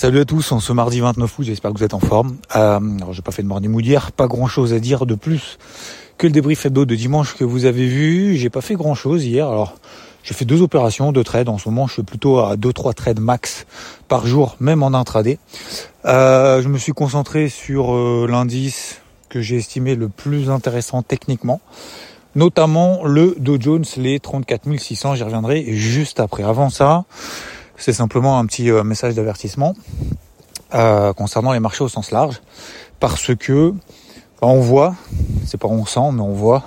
Salut à tous, en ce mardi 29 août, j'espère que vous êtes en forme. Euh, alors j'ai pas fait de mardi mood pas grand chose à dire de plus que le débrief hebdo de dimanche que vous avez vu. J'ai pas fait grand chose hier, alors j'ai fait deux opérations, deux trades. En ce moment, je suis plutôt à 2-3 trades max par jour, même en intraday. Euh, je me suis concentré sur euh, l'indice que j'ai estimé le plus intéressant techniquement, notamment le Dow Jones, les 34 600. J'y reviendrai juste après. Avant ça, c'est simplement un petit euh, message d'avertissement euh, concernant les marchés au sens large, parce que on voit, c'est pas on sent, mais on voit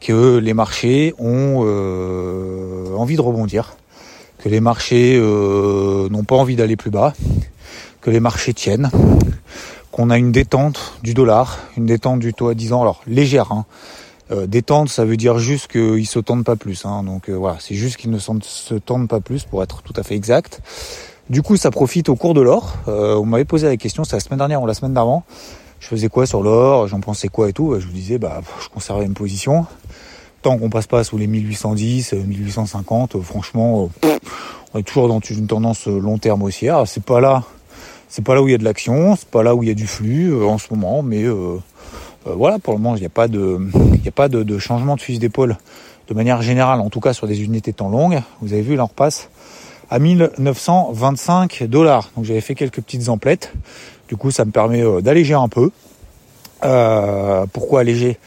que les marchés ont euh, envie de rebondir, que les marchés n'ont pas envie d'aller plus bas, que les marchés tiennent, qu'on a une détente du dollar, une détente du taux à 10 ans, alors légère, hein, euh, détente, ça veut dire juste qu'ils se tendent pas plus. Hein. Donc euh, voilà, c'est juste qu'ils ne se tendent pas plus pour être tout à fait exact. Du coup, ça profite au cours de l'or. Euh, on m'avait posé la question, c'est la semaine dernière ou la semaine d'avant. Je faisais quoi sur l'or? J'en pensais quoi et tout? Je vous disais, bah, je conservais une position. Tant qu'on passe pas sous les 1810, 1850, franchement, on est toujours dans une tendance long terme haussière. C'est pas là, c'est pas là où il y a de l'action, c'est pas là où il y a du flux en ce moment, mais euh, voilà, pour le moment, il n'y a pas de, de, changement de fusil d'épaule de manière générale, en tout cas sur des unités temps longues. Vous avez vu, là on repasse à 1925 dollars. Donc j'avais fait quelques petites emplettes. Du coup, ça me permet euh, d'alléger un peu. Euh, pourquoi alléger?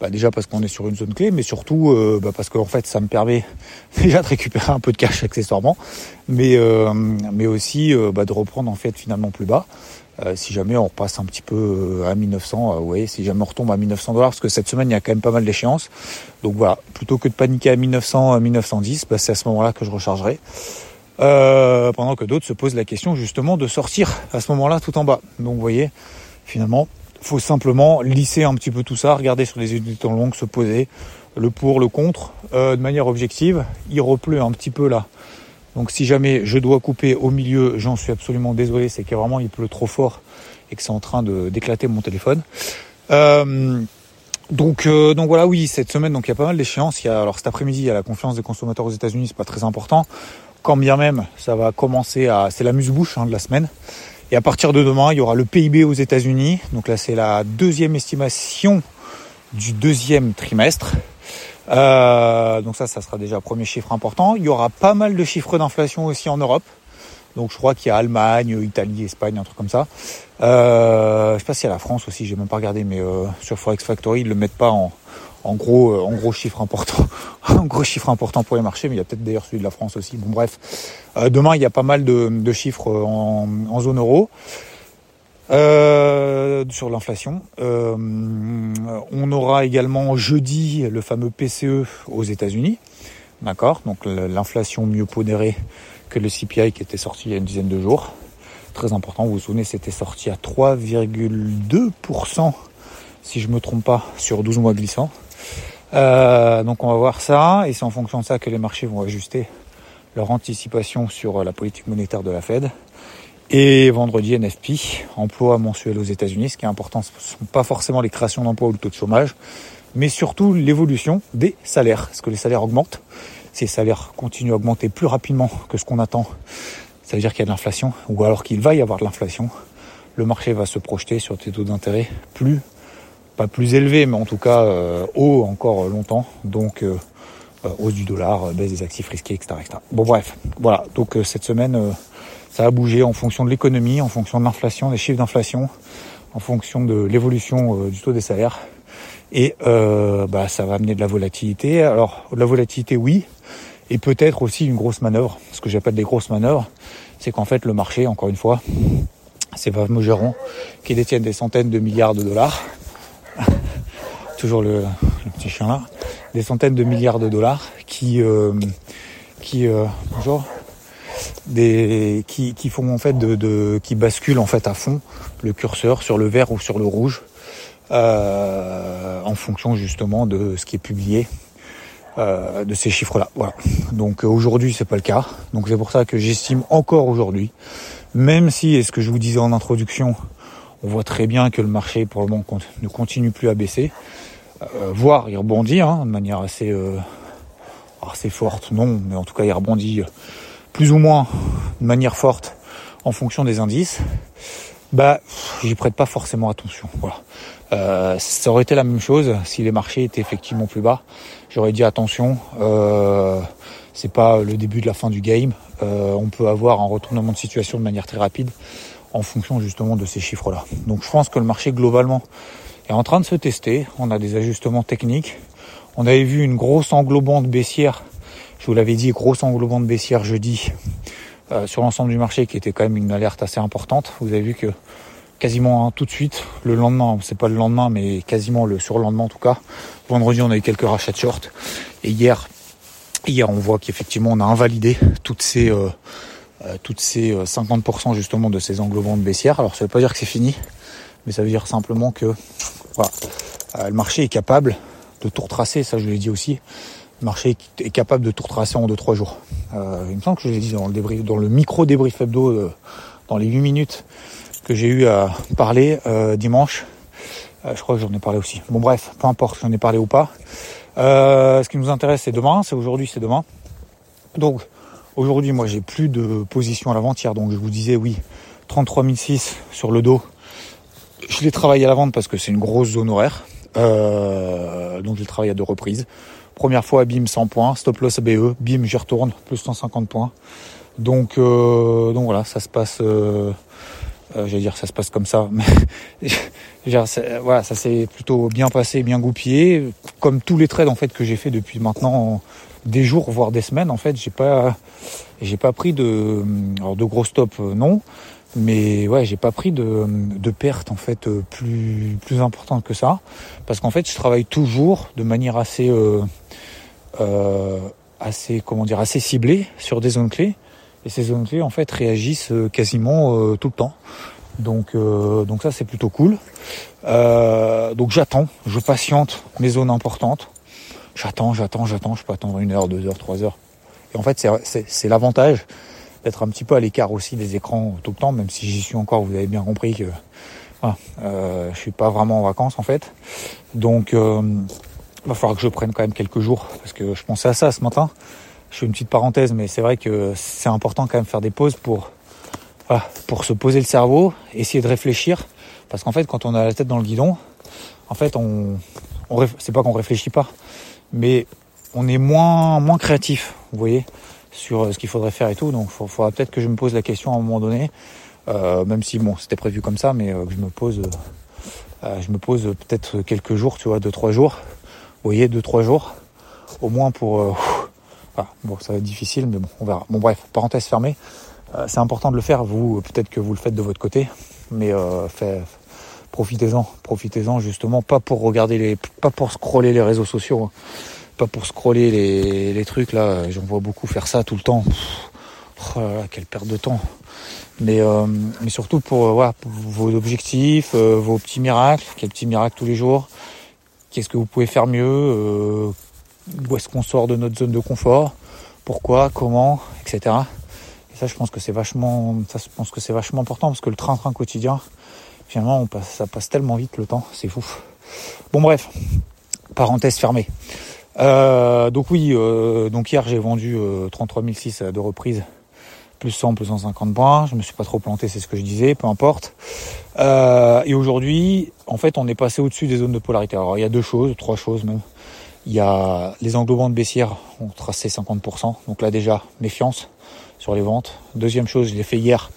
Bah Déjà parce qu'on est sur une zone clé, mais surtout bah parce qu'en fait ça me permet déjà de récupérer un peu de cash accessoirement, mais, mais aussi bah, de reprendre en fait finalement plus bas. Euh, si jamais on repasse un petit peu euh, à 1900, euh, si jamais on retombe à 1900 dollars, parce que cette semaine il y a quand même pas mal d'échéances. Donc voilà, plutôt que de paniquer à 1900, à 1910, bah, c'est à ce moment-là que je rechargerai. pendant que d'autres se posent la question justement de sortir à ce moment-là tout en bas. Donc vous voyez, finalement, faut simplement lisser un petit peu tout ça, regarder sur les unités longues, se poser le pour, le contre, de manière objective. Il repleut un petit peu là donc si jamais je dois couper au milieu, j'en suis absolument désolé, c'est que vraiment il pleut trop fort et que c'est en train d'éclater mon téléphone. Euh, donc, euh, donc voilà, oui, cette semaine, donc il y a pas mal d'échéances. Il y a, alors cet après-midi, il y a la confiance des consommateurs aux États-Unis, c'est pas très important. Quand bien même, ça va commencer à, c'est la muse-bouche hein, de la semaine. Et à partir de demain, il y aura le PIB aux États-Unis. Donc là, c'est la deuxième estimation du deuxième trimestre. Euh, donc ça, ça sera déjà un premier chiffre important. Il y aura pas mal de chiffres d'inflation aussi en Europe. Donc je crois qu'il y a Allemagne, Italie, Espagne, un truc comme ça. Euh, je sais pas s'il y a la France aussi, j'ai même pas regardé, mais euh, sur Forex Factory, ils le mettent pas en, gros, euh, en gros chiffre important, en gros chiffre important pour les marchés, mais il y a peut-être d'ailleurs celui de la France aussi. Bon bref, euh, demain il y a pas mal de, chiffres en, en zone euro. Euh, sur l'inflation. Euh, on aura également jeudi le fameux PCE aux États-Unis. D'accord Donc l'inflation mieux pondérée que le CPI qui était sorti il y a une dizaine de jours. Très important, vous vous souvenez, c'était sorti à 3,2% si je me trompe pas sur 12 mois glissants. Euh, donc on va voir ça et c'est en fonction de ça que les marchés vont ajuster leur anticipation sur la politique monétaire de la Fed. Et vendredi, NFP, emploi mensuel aux États-Unis. Ce qui est important, ce ne sont pas forcément les créations d'emplois ou le taux de chômage, mais surtout l'évolution des salaires. Est-ce que les salaires augmentent? Les salaires continuent à augmenter plus rapidement que ce qu'on attend, ça veut dire qu'il y a de l'inflation, ou alors qu'il va y avoir de l'inflation. Le marché va se projeter sur des taux d'intérêt plus, pas plus élevés, mais en tout cas euh, haut encore longtemps. Donc euh, euh, hausse du dollar, baisse des actifs risqués, etc. etc. Bon bref, voilà. Donc cette semaine ça a bougé en fonction de l'économie, en fonction de l'inflation, des chiffres d'inflation, en fonction de l'évolution euh, du taux des salaires. Et euh, bah, ça va amener de la volatilité. Alors, de la volatilité, oui, et peut-être aussi une grosse manœuvre. Ce que j'appelle des grosses manœuvres, c'est qu'en fait, le marché, encore une fois, ces fameux gérants qui détiennent des centaines de milliards de dollars, toujours le, petit chien là, des centaines de milliards de dollars qui, euh, qui, bonjour, des qui, qui font en fait de, de, qui basculent en fait à fond le curseur sur le vert ou sur le rouge euh, en fonction justement de ce qui est publié euh, de ces chiffres-là. Voilà. Donc aujourd'hui c'est pas le cas. Donc c'est pour ça que j'estime encore aujourd'hui, même si, et ce que je vous disais en introduction, on voit très bien que le marché pour le moment ne continue plus à baisser, euh, voire il rebondit hein, de manière assez euh, assez forte, non, mais en tout cas il rebondit plus ou moins de manière forte en fonction des indices, bah j'y prête pas forcément attention. Voilà. Euh, ça aurait été la même chose si les marchés étaient effectivement plus bas. J'aurais dit attention, euh, c'est pas le début de la fin du game. Euh, on peut avoir un retournement de situation de manière très rapide en fonction justement de ces chiffres-là. Donc je pense que le marché globalement est en train de se tester. On a des ajustements techniques. On avait vu une grosse englobante baissière. Je vous l'avais dit, grosse englobante baissière jeudi euh, sur l'ensemble du marché qui était quand même une alerte assez importante. Vous avez vu que quasiment tout de suite, le lendemain, c'est pas le lendemain, mais quasiment le surlendemain en tout cas. Vendredi, on a eu quelques rachats de short. Et hier, hier, on voit qu'effectivement, on a invalidé toutes ces, euh, euh, toutes ces 50% justement de ces englobantes baissières. Alors, ça veut pas dire que c'est fini, mais ça veut dire simplement que voilà, le marché est capable de tout retracer. Ça, je l'ai dit aussi. Marché est capable de tout retracer en 2-3 jours. Euh, il me semble que je l'ai dit dans le, débrief, dans le micro débrief hebdo, euh, dans les 8 minutes que j'ai eu à parler euh, dimanche. je crois que j'en ai parlé aussi. Bon bref, peu importe si j'en ai parlé ou pas. ce qui nous intéresse, c'est demain. C'est aujourd'hui, c'est demain. Donc aujourd'hui, moi, j'ai plus de position à la vente hier. Donc je vous disais, oui, 33 006 sur le dos. Je l'ai travaillé à la vente parce que c'est une grosse zone horaire. donc je l'ai travaillé à deux reprises. Première fois, bim 100 points, stop loss BE, bim j'y retourne, plus 150 points. Donc, euh, donc voilà, ça se passe, euh, euh j'allais dire ça se passe comme ça, mais voilà, ça s'est plutôt bien passé, bien goupillé, comme tous les trades en fait que j'ai fait depuis maintenant des jours voire des semaines. En fait, j'ai pas, j'ai pas pris de, alors de gros stops non, mais ouais, j'ai pas pris de, de pertes en fait plus plus importantes que ça, parce qu'en fait, je travaille toujours de manière assez euh, euh, assez comment dire assez ciblées sur des zones clés et ces zones clés en fait réagissent euh, quasiment euh, tout le temps. Donc donc ça c'est plutôt cool. donc j'attends, je patiente mes zones importantes. J'attends, j'attends, j'attends. Je peux attendre une heure, deux heures, trois heures. Et en fait c'est l'avantage d'être un petit peu à l'écart aussi des écrans tout le temps, même si j'y suis encore. Vous avez bien compris que euh, je suis pas vraiment en vacances en fait. Donc il va falloir que je prenne quand même quelques jours parce que je pensais à ça ce matin. Je fais une petite parenthèse, mais c'est vrai que c'est important quand même faire des pauses pour, pour se poser le cerveau, essayer de réfléchir. Parce qu'en fait, quand on a la tête dans le guidon, en fait, on, on c'est pas qu'on réfléchit pas, mais on est moins, moins créatif, vous voyez, sur euh, ce qu'il faudrait faire et tout. Donc, il faudra peut-être que je me pose la question à un moment donné, euh, même si bon, c'était prévu comme ça, mais euh, que je me pose, je me pose peut-être quelques jours, tu vois, deux trois jours, vous voyez, deux trois jours, au moins pour. Euh, bon, ça va être difficile, mais bon, on verra. Bon, bref, parenthèse fermée. Euh, c'est important de le faire. Vous, peut-être que vous le faites de votre côté, mais euh, fait, profitez-en, profitez-en justement, pas pour regarder les, pas pour scroller les réseaux sociaux, hein. Pas pour scroller les, trucs là. J'en vois beaucoup faire ça tout le temps. oh là là, quelle perte de temps. Mais, euh, surtout pour, pour vos objectifs, vos petits miracles, quels petits miracles tous les jours? Qu'est-ce que vous pouvez faire mieux? Euh, Où est-ce qu'on sort de notre zone de confort? Pourquoi? Comment? Etc. Et ça, je pense que c'est vachement, ça, je pense que c'est vachement important parce que le train-train quotidien, finalement, on passe, ça passe tellement vite le temps, c'est fou. Bon bref, parenthèse fermée. Euh, donc oui, euh, donc hier j'ai vendu 33 006 à deux reprises plus 100, plus 150 points. Je me suis pas trop planté, c'est ce que je disais, peu importe. Euh, et aujourd'hui, en fait, on est passé au-dessus des zones de polarité. Alors, il y a deux choses, trois choses même. Il y a les englobantes baissières ont tracé 50%. Donc là déjà, méfiance sur les ventes. Deuxième chose, je l'ai fait hier.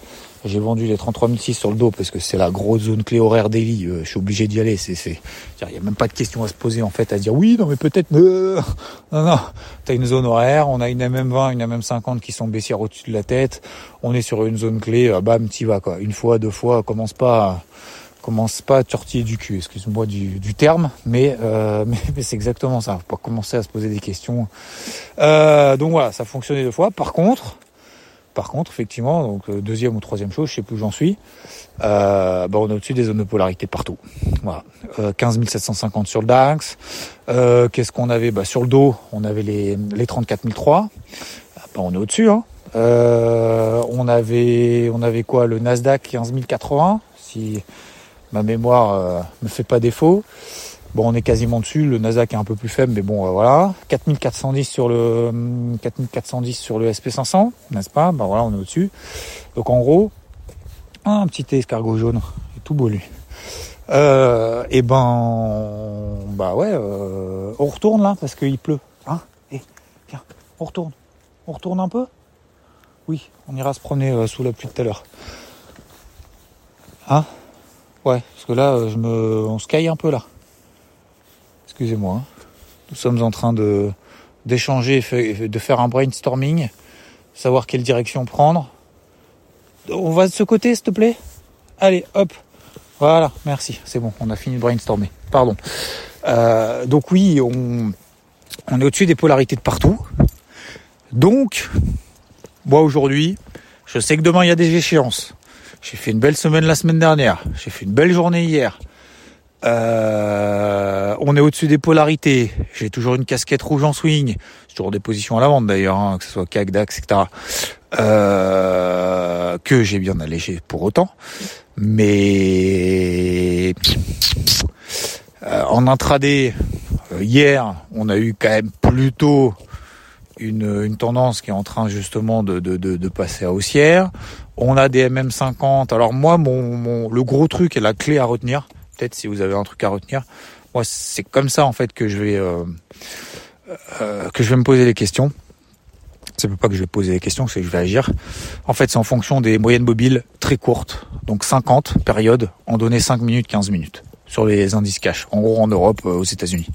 J'ai vendu les 33006 sur le dos parce que c'est la grosse zone clé horaire daily. Euh, je suis obligé d'y aller. C'est, c'est, il y a même pas de question à se poser en fait, à se dire oui, non mais peut-être. Euh, non, non. T'as une zone horaire. On a une MM20, une MM50 qui sont baissières au-dessus de la tête. On est sur une zone clé. Euh, bam, t'y vas quoi. Une fois, deux fois. Commence pas. Commence pas à tortiller du cul, excuse-moi du, du terme, mais, euh, mais, mais c'est exactement ça. Faut pas commencer à se poser des questions. Euh, donc voilà, ça a fonctionné deux fois. Par contre, par contre, effectivement, donc euh, deuxième ou troisième chose, je sais plus où j'en suis, euh, bah, on est au-dessus des zones de polarité partout. Voilà, euh, 15 750 sur le DAX. Euh, qu'est-ce qu'on avait? Bah, Sur le dos, on avait les, les 34 003. Bah, on est au-dessus. Hein. on avait, on avait quoi? Le Nasdaq 15 080, si ma mémoire me fait pas défaut. Bon, on est quasiment dessus. Le Nasdaq est un peu plus faible, mais bon, euh, voilà. 4410 sur le 4410 sur le SP500, n'est-ce pas? Ben voilà, on est au-dessus. Donc en gros, un petit escargot jaune, est tout beau lui. Euh, et ben, bah ouais, euh, on retourne là parce qu'il pleut. Hein? Et viens, on retourne. On retourne un peu? Oui, on ira se promener euh, sous la pluie tout à l'heure. Hein? Ouais, parce que là, je me, on se caille un peu là. Excusez-moi. Hein. Nous sommes en train de d'échanger, de faire un brainstorming, savoir quelle direction prendre. On va de ce côté, s'il te plaît? Allez, hop. Voilà, merci. C'est bon, on a fini de brainstormer. Pardon. Euh, donc oui, on, on est au-dessus des polarités de partout. Donc, moi aujourd'hui, je sais que demain il y a des échéances. J'ai fait une belle semaine la semaine dernière. J'ai fait une belle journée hier. Euh, on est au-dessus des polarités. J'ai toujours une casquette rouge en swing. J'ai toujours des positions à la vente d'ailleurs, hein, que ce soit CAC, DAX, etc. Euh, que j'ai bien allégé pour autant. Mais euh, en intraday, hier, on a eu quand même plutôt une, une, tendance qui est en train justement de, de, de, de, passer à haussière. On a des MM50. Alors moi, mon, mon, le gros truc et la clé à retenir, peut-être si vous avez un truc à retenir, moi c'est comme ça en fait que je vais euh, euh, que je vais me poser les questions. C'est pas que je vais poser les questions, c'est que je vais agir. En fait, c'est en fonction des moyennes mobiles très courtes, donc 50 périodes, en données 5 minutes, 15 minutes sur les indices cash. En gros, en Europe, euh, aux États-Unis.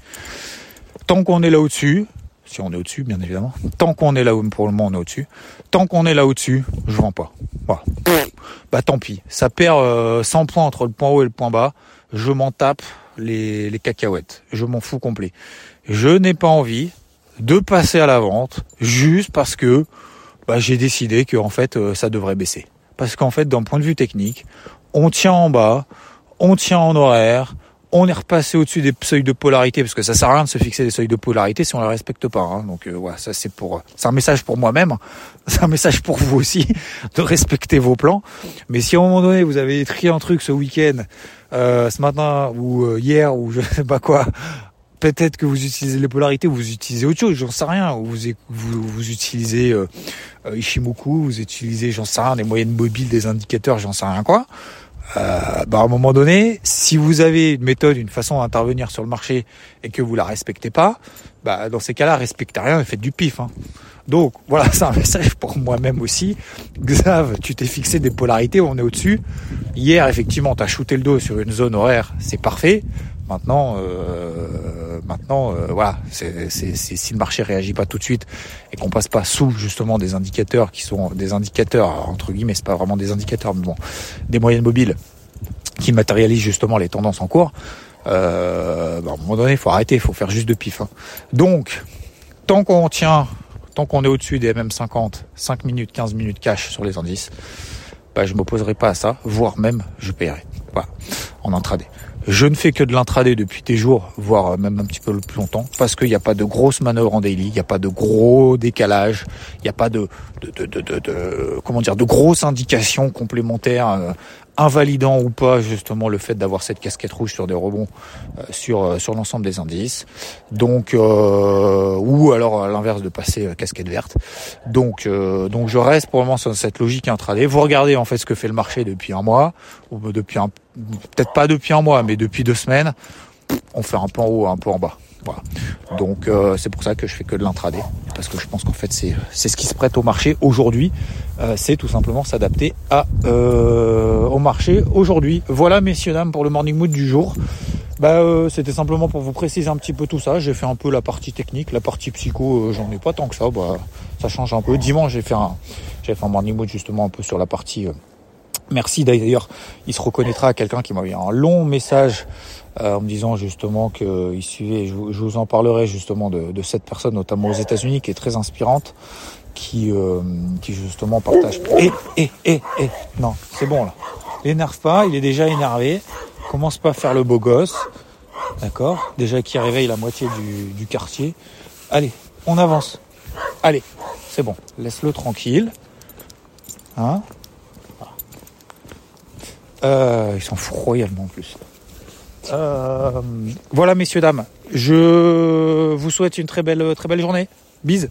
Tant qu'on est là au-dessus, si on est au-dessus, bien évidemment. Tant qu'on est là où pour le moment on est au-dessus. Tant qu'on est là au-dessus, je vends pas. Voilà. Bah tant pis. Ça perd 100 euh, points entre le point haut et le point bas. Je m'en tape les, cacahuètes. Je m'en fous complet. Je n'ai pas envie de passer à la vente juste parce que bah, j'ai décidé que en fait euh, ça devrait baisser. Parce qu'en fait, d'un point de vue technique, on tient en bas, on tient en horaire, on est repassé au-dessus des seuils de polarité parce que ça sert à rien de se fixer des seuils de polarité si on les respecte pas. Hein. Donc euh, voilà, ça c'est pour, c'est un message pour moi-même, c'est un message pour vous aussi de respecter vos plans. Mais si à un moment donné vous avez trié un truc ce week-end, euh, ce matin ou euh, hier ou je sais pas quoi, peut-être que vous utilisez les polarités, ou vous utilisez autre chose, j'en sais rien. Ou vous, vous, vous utilisez euh, Ishimoku, vous utilisez, j'en sais rien, des moyennes mobiles, des indicateurs, j'en sais rien quoi euh, bah à un moment donné, si vous avez une méthode, une façon d'intervenir sur le marché et que vous la respectez pas, bah dans ces cas-là, respectez rien et faites du pif. Hein. Donc voilà, c'est un message pour moi-même aussi. Xav, tu t'es fixé des polarités, on est au-dessus. Hier, effectivement, tu as shooté le dos sur une zone horaire, c'est parfait. Maintenant, euh, maintenant, euh, voilà, si le marché réagit pas tout de suite et qu'on passe pas sous justement des indicateurs qui sont des indicateurs entre guillemets, c'est pas vraiment des indicateurs, mais bon, des moyennes mobiles qui matérialisent justement les tendances en cours. Euh, bah, à un moment donné, il faut arrêter, il faut faire juste de pif. Hein. Donc, tant qu'on tient, tant qu'on est au-dessus des MM50, 5 minutes, 15 minutes cash sur les indices, bah, je m'opposerai pas à ça, voire même je paierai. Voilà, en intraday. Je ne fais que de l'intraday depuis des jours, voire même un petit peu plus longtemps, parce qu'il n'y a pas de grosses manœuvres en daily, il n'y a pas de gros décalages, il n'y a pas de, de, de, de, comment dire, de grosses indications complémentaires euh, invalidant ou pas justement le fait d'avoir cette casquette rouge sur des rebonds euh, sur euh, sur l'ensemble des indices. Donc euh, ou alors à l'inverse de passer casquette verte. Donc donc je reste pour le moment sur cette logique intraday. Vous regardez en fait ce que fait le marché depuis un mois ou depuis un peut-être pas depuis un mois mais depuis deux semaines. On fait un peu en haut, un peu en bas. Voilà. Donc c'est pour ça que je fais que de l'intraday parce que je pense qu'en fait c'est ce qui se prête au marché aujourd'hui. C'est tout simplement s'adapter à marché aujourd'hui. Voilà messieurs dames pour le morning mood du jour. Bah, c'était simplement pour vous préciser un petit peu tout ça. J'ai fait un peu la partie technique, la partie psycho, j'en ai pas tant que ça. Bah, ça change un peu. Dimanche, j'ai fait un, j'ai fait un morning mood justement un peu sur la partie. Merci d'ailleurs. Il se reconnaîtra à quelqu'un qui m'a envoyé un long message euh, en me disant justement qu'il suivait, je, je, vous en parlerai justement de, cette personne, notamment aux États-Unis, qui est très inspirante, qui, euh, qui justement partage. Et, et, et, et, non, c'est bon là. L'énerve pas, il est déjà énervé. Commence pas à faire le beau gosse, d'accord Déjà qui réveille la moitié du, quartier. Allez, on avance. Allez, c'est bon, laisse-le tranquille. Hein ils fout royalement en plus. Euh, voilà, messieurs, dames. Je vous souhaite une très belle, très belle journée. Bise.